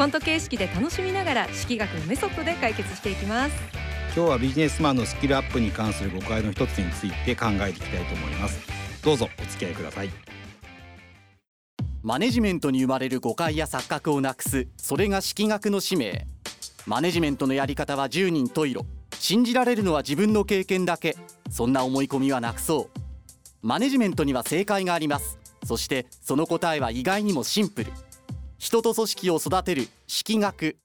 コント形式で楽しみながら識学のメソッドで解決していきます。今日はビジネスマンのスキルアップに関する誤解の一つについて考えていきたいと思います。どうぞお付き合いください。マネジメントに生まれる誤解や錯覚をなくすそれが式学の使命。マネジメントのやり方は10人十色。信じられるのは自分の経験だけ。そんな思い込みはなくそう。マネジメントには正解があります。そしてその答えは意外にもシンプル人と組織を育てる式学。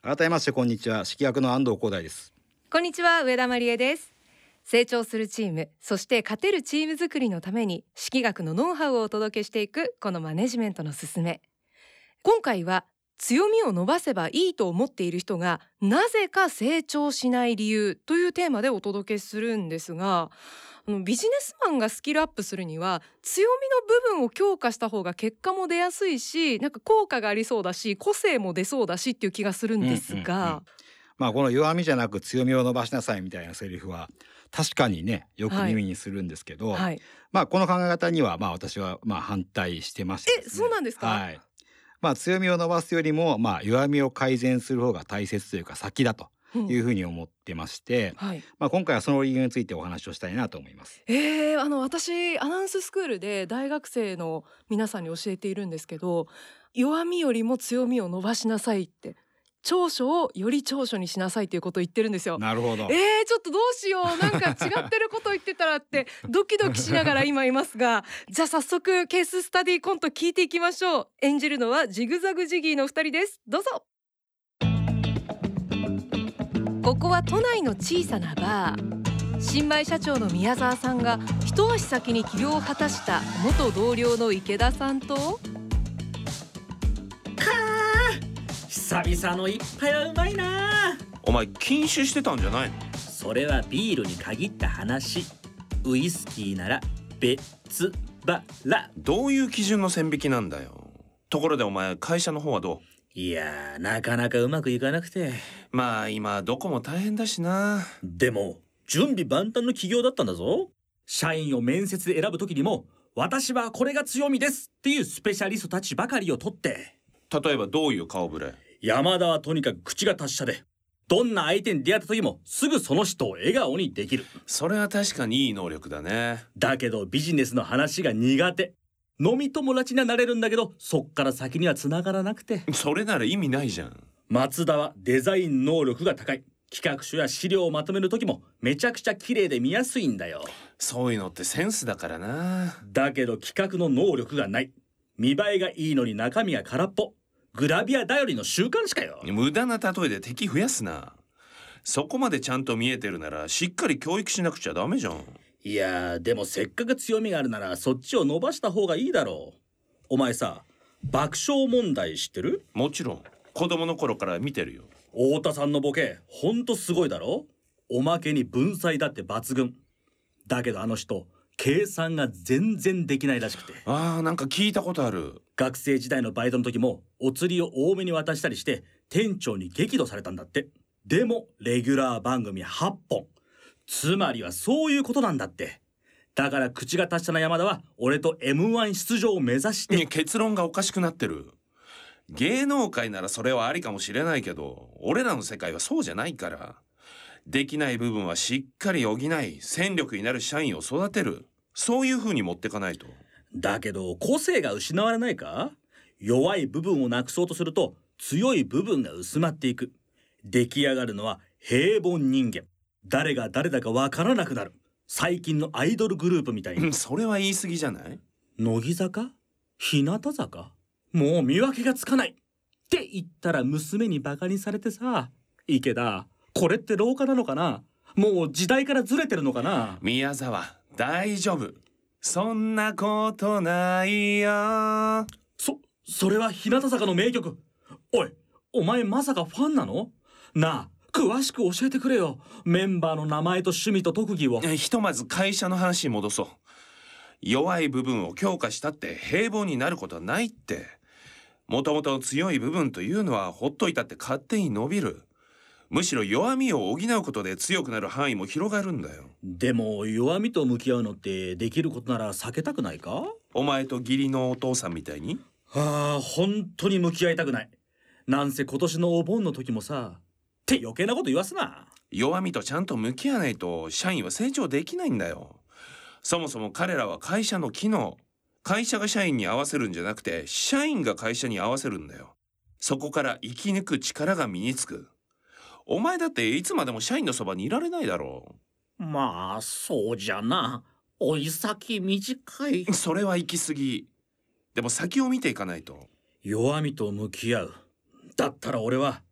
改めましてこんにちは。式学の安藤光大です。こんにちは上田真理恵です。成長するチームそして勝てるチーム作りのために式学のノウハウをお届けしていくこのマネジメントのすすめ。今回は強みを伸ばせばいいと思っている人がなぜか成長しない理由というテーマでお届けするんですがビジネスマンがスキルアップするには強みの部分を強化した方が結果も出やすいしなんか効果がありそうだし個性も出そうだしっていう気がするんですが、うんうんうんまあこの弱みじゃなく強みを伸ばしなさいみたいなセリフは確かにねよく耳にするんですけど、はい、まあこの考え方にはまあ私はまあ反対してまして、ね、えそうなんですか、はい、まあ強みを伸ばすよりもまあ弱みを改善する方が大切というか先だというふうに思ってまして、うんはい、まあ今回はその理由についてお話をしたいなと思います。えー、あの私アナウンススクールで大学生の皆さんに教えているんですけど弱みよりも強みを伸ばしなさいって長所をより長所にしなさいということを言ってるんですよ。なるほど。えー、ちょっとどうしようなんか違ってること言ってたらって ドキドキしながら今いますがじゃあ早速ケーススタディコント聞いていきましょう演じるのはジグザグジギーの二人ですどうぞここは都内の小さなバー。新米社長の宮沢さんが一足先に起業を果たした元同僚の池田さんと。久々の一杯はうまいな。お前禁酒してたんじゃないの？それはビールに限った話。ウイスキーなら別腹。どういう基準の線引きなんだよ。ところでお前会社の方はどいやーなかなかうまくいかなくて。うまあ今どこも大変だしな。でも準備万端の起業だったんだぞ。社員を面接で選ぶ時にも私はこれが強みですっていうスペシャリストたちばかりを取って。例えばどういう顔ぶれ？山田はとにかく口が達者でどんな相手に出会った時もすぐその人を笑顔にできる。それは確かにいい能力だね。だけどビジネスの話が苦手。飲み友達にはなれるんだけどそっから先には繋がらなくて。それなら意味ないじゃん松田はデザイン能力が高い。企画書や資料をまとめる時もめちゃくちゃ綺麗で見やすいんだよ。そういうのってセンスだからな。だけど企画の能力がない。見栄えがいいのに中身が空っぽ。グラビア頼りの習慣しかよ。無駄な例えで敵増やすな。そこまでちゃんと見えてるならしっかり教育しなくちゃダメじゃん。いやーでもせっかく強みがあるならそっちを伸ばした方がいいだろう。お前さ爆笑問題知ってる？もちろん子供の頃から見てるよ。太田さんのボケほんとすごいだろ？おまけに文才だって抜群。だけどあの人計算が全然できないらしくて。あーなんか聞いたことある。学生時代のバイトの時もお釣りを多めに渡したりして店長に激怒されたんだって。でもレギュラー番組8本。つまりはそういうことなんだって。だから口が達者な山田は俺と M1 出場を目指して。結論がおかしくなってる芸能界ならそれはありかもしれないけど俺らの世界はそうじゃないからできない部分はしっかり補い戦力になる社員を育てるそういう風に持ってかないと。だけど個性が失われないか？弱い部分をなくそうとすると強い部分が薄まっていく。出来上がるのは平凡人間。誰が誰だかわからなくなる。最近のアイドルグループみたいに。それは言い過ぎじゃない？乃木坂？日向坂？もう見分けがつかないって言ったら娘にバカにされてさ池田これって廊下なのかな？もう時代からずれてるのかな？宮沢大丈夫。そんなことないよ。そそれは日向坂の名曲。おいお前まさかファンなの？なあ詳しく教えてくれよ。メンバーの名前と趣味と特技を。えひとまず会社の話に戻そう。弱い部分を強化したって平凡になることはないってもともと強い部分というのはほっといたって勝手に伸びる。むしろ弱みを補うことで強くなる範囲も広がるんだよ。でも弱みと向き合うのってできることなら避けたくないか？お前と義理のお父さんみたいに？ああ本当に向き合いたくない。なんせ今年のお盆の時もさって余計なこと言わすな。弱みとちゃんと向き合わないと社員は成長できないんだよ。そもそも彼らは会社の機能会社が社員に合わせるんじゃなくて社員が会社に合わせるんだよ。そこから生き抜く力が身につく。お前だっていつまでも社員のそばにいられないだろまあそうじゃな。追い先短い。うそれは行き過ぎ。でも先を見ていかないと。弱みと向き合う。だったら俺は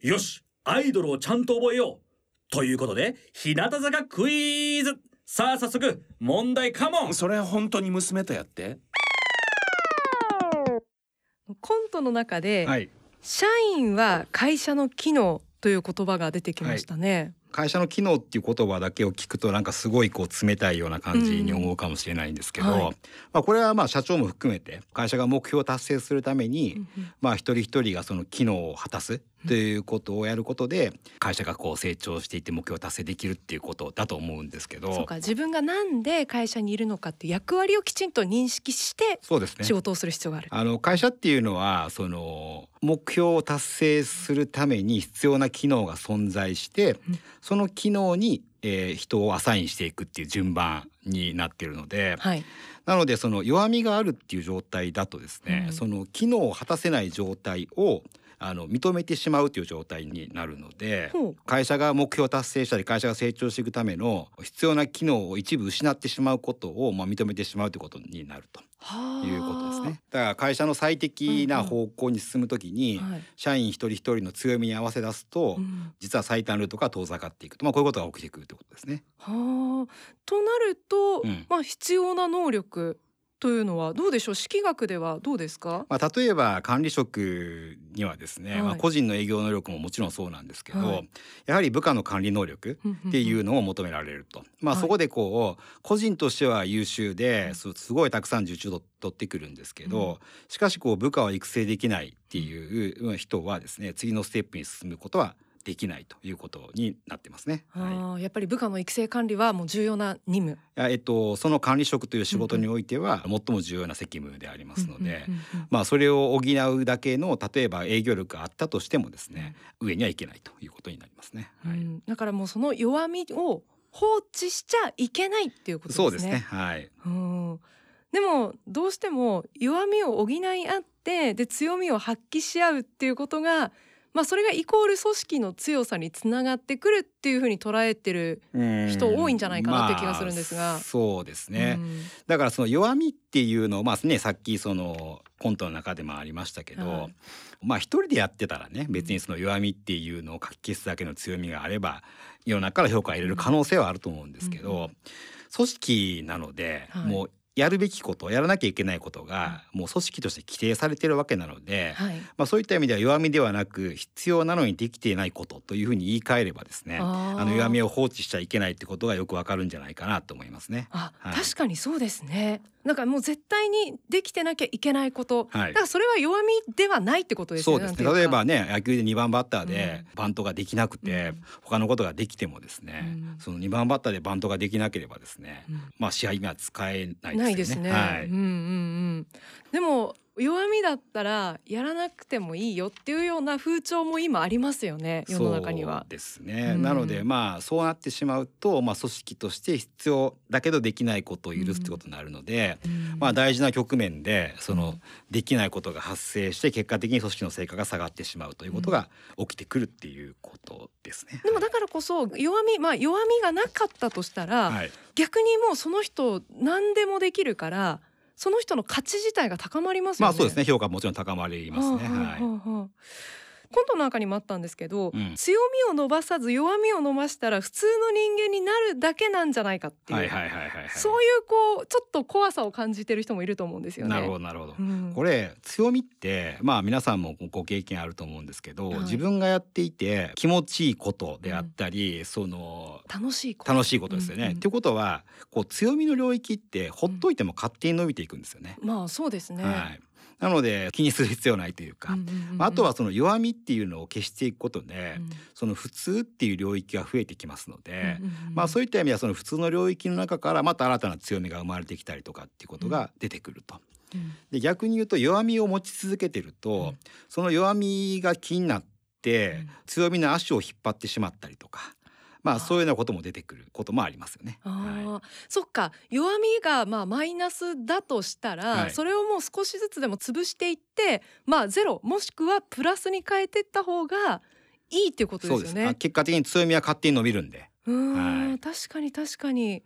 よしアイドルをちゃんと覚えよう。ということで日向坂クイズさあ早速問題カモン。それは本当に娘とやって。コントの中で、はい。社員は会社の機能という言葉が出てきましたね。会社の機能っていう言葉だけを聞くとなんかすごいこう冷たいような感じに思うかもしれないんですけど、うんはい。まあこれはまあ社長も含めて会社が目標を達成するために、まあ一人一人がその機能を果たすということをやることで会社がこう成長していって目標を達成できるっていうことだと思うんですけどそうか自分がなんで会社にいるのかって役割をきちんと認識してそうですね仕事をする必要がある。あの会社っていうのはその目標を達成するために必要な機能が存在して、うんその機能に、えー人をアサインしていくっていう順番になってるので、はい。なのでその弱みがあるっていう状態だとですね、うんその機能を果たせない状態をあの認めてしまうという状態になるので会社が目標を達成したり会社が成長していくための必要な機能を一部失ってしまうことを、まあ、認めてしまうということになるとはあいうことですね。だから会社の最適な方向に進むときに、はい。社員一人一人の強みに合わせ出すと、うん実は最短ルートが遠ざかっていくと、まあ、こういうことが起きてくるということですね。はあ。となると、うんまあ必要な能力というのはどうでしょう？式学ではどうですか？まあ、例えば管理職にはですね、はい。まあ、個人の営業能力ももちろんそうなんですけど、はい。やはり部下の管理能力っていうのを求められると、まあ、はい。そこでこう個人としては優秀ですすごいたくさん受注を取ってくるんですけど、しかしこう部下を育成できないっていう人はですね次のステップに進むことはできないということになってますね。はいやっぱり部下の育成管理はもう重要な任務。えっと、その管理職という仕事においては最も重要な責務でありますので、まあ、それを補うだけの例えば営業力があったとしてもですね、上にはいけないということになりますね。はいうんだからもうその弱みを放置しちゃいけないっていうことですね。そうですね。はい。うんでもどうしても弱みを補い合ってで強みを発揮し合うっていうことがまあそれがイコール組織の強さにつながってくるっていうふうに捉えてる人多いんじゃないかなって気がするんですが。まあそうですね。うん。だからその弱みっていうのをまあねさっきそのコントの中でもありましたけど、はい。まあ一人でやってたらね別にその弱みっていうのをかき消すだけの強みがあれば世の中から評価を入れる可能性はあると思うんですけど、うん。うん。組織なので、はい。もうやるべきことやらなきゃいけないことがもう組織として規定されてるわけなので、はい。まあ、そういった意味では弱みではなく必要なのにできていないことというふうに言い換えればですねあの弱みを放置しちゃいけないってことがよくわかるんじゃないかなと思いますね。あ、はい。確かにそうですねなんかもう絶対にできてなきゃいけないこと、はい。だからそれは弱みではないってことですよねそうですね。例えばね野球で2番バッターでバントができなくて、うん。他のことができてもですね、うん。その2番バッターでバントができなければですね、うん。まあ試合には使えないですよね。ないですね。はい。うんうんうん。でも弱みだったらやらなくてもいいよっていうような風潮も今ありますよね世の中には。ですね、うん。なのでまあそうなってしまうと、まあ、組織として必要だけどできないことを許すってことになるので、うん。まあ、大事な局面でそのうんできないことが発生して結果的に組織の成果が下がってしまうということが起きてくるっていうことですね。でもだからこそ弱みまあ弱みがなかったとしたら、はい、逆にもうその人何でもできるからその人の価値自体が高まりますよね。まあそうですね評価ももちろん高まりますね。はあはあはあはあコントの中にもあったんですけど、うん。強みを伸ばさず弱みを伸ばしたら普通の人間になるだけなんじゃないかっていう、はいはいはいはいはい。そういうこうちょっと怖さを感じてる人もいると思うんですよね。なるほどなるほど。うん。これ強みってまあ皆さんもご経験あると思うんですけど、はい。自分がやっていて気持ちいいことであったり、その楽しいこと。楽しいことですよね。うんうんっていうことはこう強みの領域ってほっといても勝手に伸びていくんですよね。まあそうですね。はい、なので気にする必要ないというか、あ、あとはその弱みっていうのを消していくことで、うん。その普通っていう領域が増えてきますので、まあ、そういった意味ではその普通の領域の中からまた新たな強みが生まれてきたりとかっていうことが出てくると。うん。で逆に言うと弱みを持ち続けてると、うん。その弱みが気になって、うん。強みの足を引っ張ってしまったりとか、まあそういうようなことも出てくることもありますよね。あはーそっか。弱みがまあマイナスだとしたら、はい。それをもう少しずつでも潰していってまあゼロもしくはプラスに変えていった方がいいっていうこい、そうです。よね。結果的に強みは勝手に伸びるんで。うーん、はい。確かに確かに。い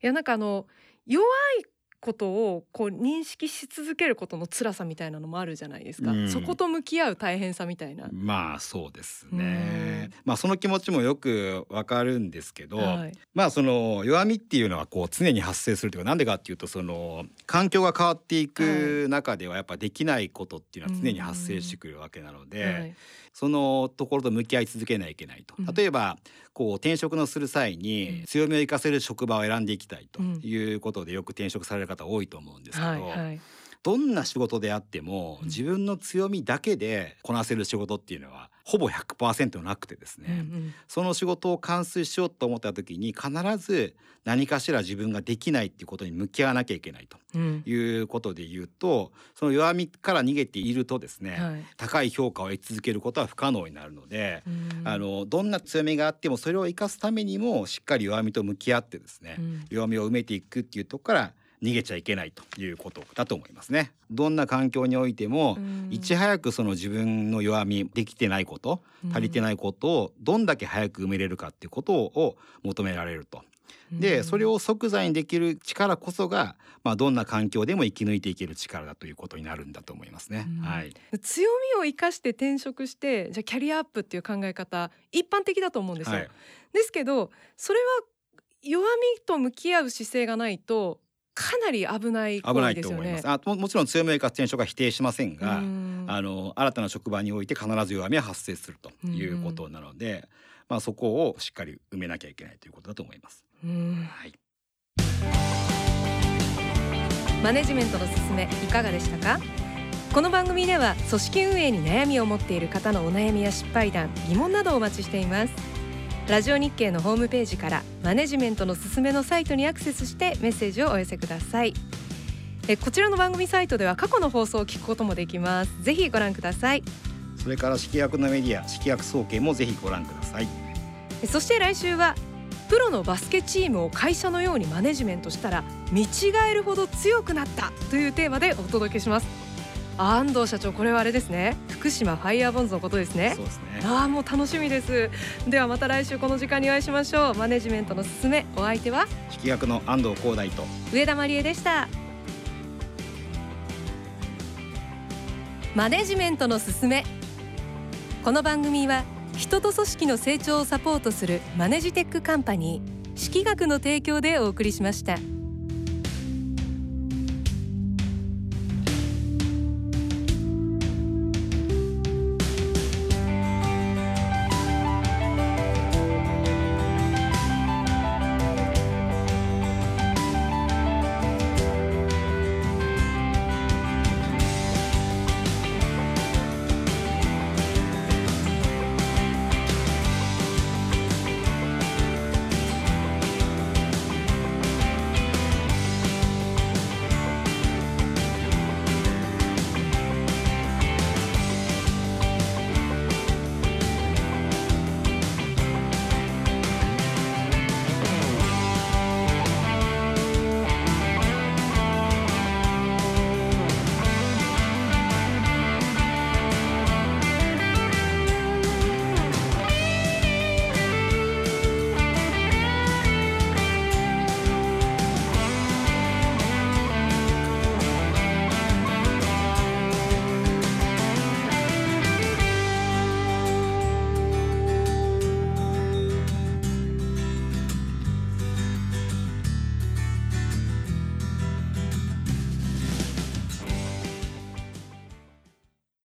やなんかあの弱いことをこう認識し続けることの辛さみたいなのもあるじゃないですか、うん。そこと向き合う大変さみたいな。まあそうですうん。ね。まあその気持ちもよくわかるんですけど、はい。まあその弱みっていうのはこう常に発生するというかなんでかっていうとその環境が変わっていく中ではやっぱできないことっていうのは常に発生してくるわけなので、はい。そのところと向き合い続けないと。いけないとうん。例えばこう転職のする際うん。に強みを生かせる職場を選んでいきたいとうん。いうことでよく転職される方多いと思うんですけど、はいはい。どんな仕事であってもうん。自分の強みだけでこなせる仕事っていうのはほぼ100%なくてですね、うんうん。その仕事を完遂しようと思った時に必ず何かしら自分ができないっていうことに向き合わなきゃいけないとうん。いうことで言うとその弱みから逃げているとですね、はい。高い評価を得続けることは不可能になるので、うん。あのどんな強みがあってもそれを生かすためにもしっかり弱みと向き合ってですね、うん。弱みを埋めていくっていうとこから逃げちゃいけないということだと思いますね。どんな環境においても、うんいち早くその自分の弱みできてないこと足りてないことをどんだけ早く埋めれるかっていうことを求められると。でそれを即座にできる力こそが、まあ、どんな環境でも生き抜いていける力だということになるんだと思いますね。うんはい、強みを生かして転職してじゃあキャリアアップっていう考え方一般的だと思うんですよ。はいですけどそれは弱みと向き合う姿勢がないとかなり危ない行危ない為ですよねと思います。。あももちろん強みを生かす転職は否定しませんが、うんあの新たな職場において必ず弱みは発生するということなので、まあそこをしっかり埋めなきゃいけないということだと思います。うんはい。マネジメントのすすめいかがでしたか？この番組では組織運営に悩みを持っている方のお悩みや失敗談疑問などをお待ちしていますラジオ日経のホームページからマネジメントのすすめのサイトにアクセスしてメッセージをお寄せください。えこちらの番組サイトでは過去の放送を聞くこともできます。ぜひご覧ください。それから指揮役のメディア指揮役総研もぜひご覧ください。えそして来週はプロのバスケチームを会社のようにマネジメントしたら見違えるほど強くなったというテーマでお届けします安藤社長これはあれですね。福島ファイヤーボンズのことですね。そうですね。ああもう楽しみです。ではまた来週この時間にお会いしましょう。マネジメントのすすめお相手は？指揮役の安藤光大と。上田真理恵でした。マネジメントのすすめ。この番組は人と組織の成長をサポートするマネジテックカンパニー識学の提供でお送りしました。